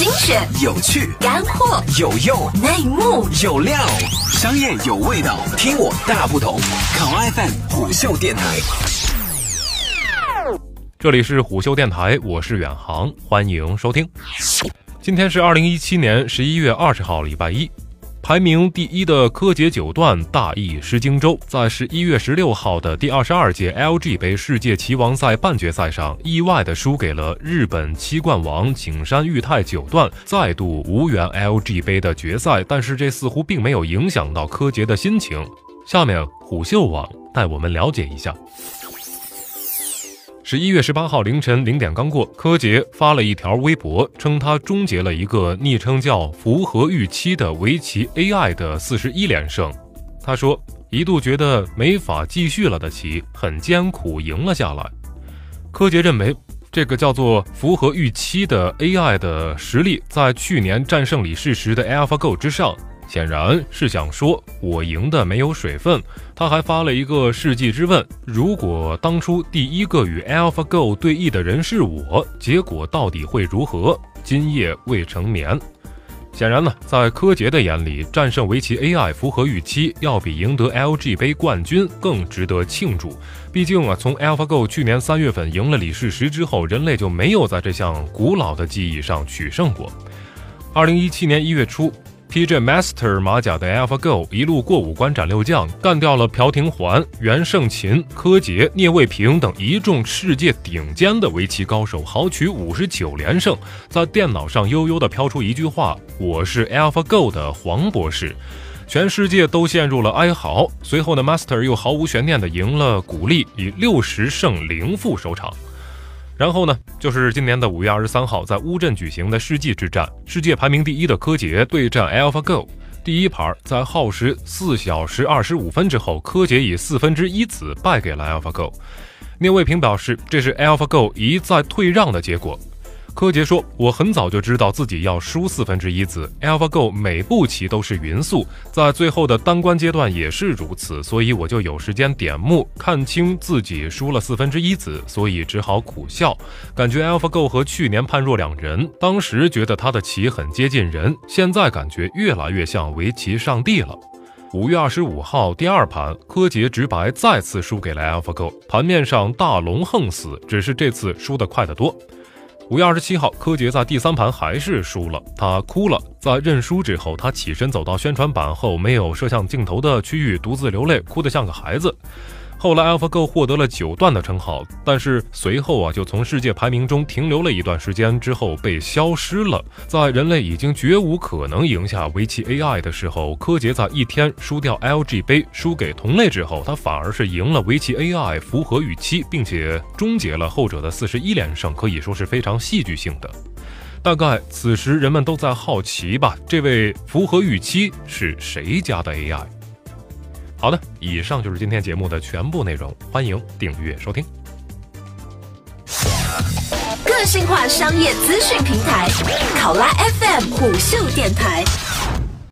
精选、有趣、干货、有用、内幕、有料，商业有味道，听我大不同。考 FM 虎嗅电台，这里是虎嗅电台，我是远航，欢迎收听。今天是二零一七年十一月二十号，礼拜一。排名第一的柯洁九段大意失荆州，在十一月十六号的第二十二届 LG 杯世界棋王赛半决赛上，意外的输给了日本七冠王景山裕太九段，再度无缘 LG 杯的决赛。但是这似乎并没有影响到柯洁的心情。下面虎嗅网带我们了解一下。十一月十八号凌晨零点刚过，柯洁发了一条微博，称他终结了一个昵称叫“符合预期”的围棋 AI 的四十一连胜。他说，一度觉得没法继续了的棋，很艰苦赢了下来。柯洁认为，这个叫做“符合预期”的 AI 的实力，在去年战胜李世石的 AlphaGo 之上。显然是想说我赢的没有水分。他还发了一个世纪之问：如果当初第一个与 AlphaGo 对弈的人是我，结果到底会如何？今夜未成眠。显然呢，在柯洁的眼里，战胜围棋 AI 符合预期，要比赢得 LG 杯冠军更值得庆祝。毕竟啊，从 AlphaGo 去年三月份赢了李世石之后，人类就没有在这项古老的技艺上取胜过。二零一七年一月初。PJ Master 马甲的 AlphaGo 一路过五关斩六将，干掉了朴廷桓、袁胜琴、柯洁、聂卫平等一众世界顶尖的围棋高手，豪取五十九连胜。在电脑上悠悠地飘出一句话：“我是 AlphaGo 的黄博士。”全世界都陷入了哀嚎。随后呢，Master 又毫无悬念地赢了古力，以六十胜零负收场。然后呢，就是今年的五月二十三号，在乌镇举行的世纪之战，世界排名第一的柯洁对战 AlphaGo。第一盘在耗时四小时二十五分之后，柯洁以四分之一子败给了 AlphaGo。聂卫平表示，这是 AlphaGo 一再退让的结果。柯洁说：“我很早就知道自己要输四分之一子，AlphaGo 每步棋都是匀速，在最后的单关阶段也是如此，所以我就有时间点目，看清自己输了四分之一子，所以只好苦笑，感觉 AlphaGo 和去年判若两人。当时觉得他的棋很接近人，现在感觉越来越像围棋上帝了。”五月二十五号第二盘，柯洁直白再次输给了 AlphaGo，盘面上大龙横死，只是这次输得快得多。五月二十七号，柯洁在第三盘还是输了，他哭了。在认输之后，他起身走到宣传板后没有摄像镜头的区域，独自流泪，哭得像个孩子。后来，AlphaGo 获得了九段的称号，但是随后啊，就从世界排名中停留了一段时间之后被消失了。在人类已经绝无可能赢下围棋 AI 的时候，柯洁在一天输掉 LG 杯，输给同类之后，他反而是赢了围棋 AI，符合预期，并且终结了后者的四十一连胜，可以说是非常戏剧性的。大概此时人们都在好奇吧，这位符合预期是谁家的 AI？好的，以上就是今天节目的全部内容，欢迎订阅收听。个性化商业资讯平台，考拉 FM 虎嗅电台。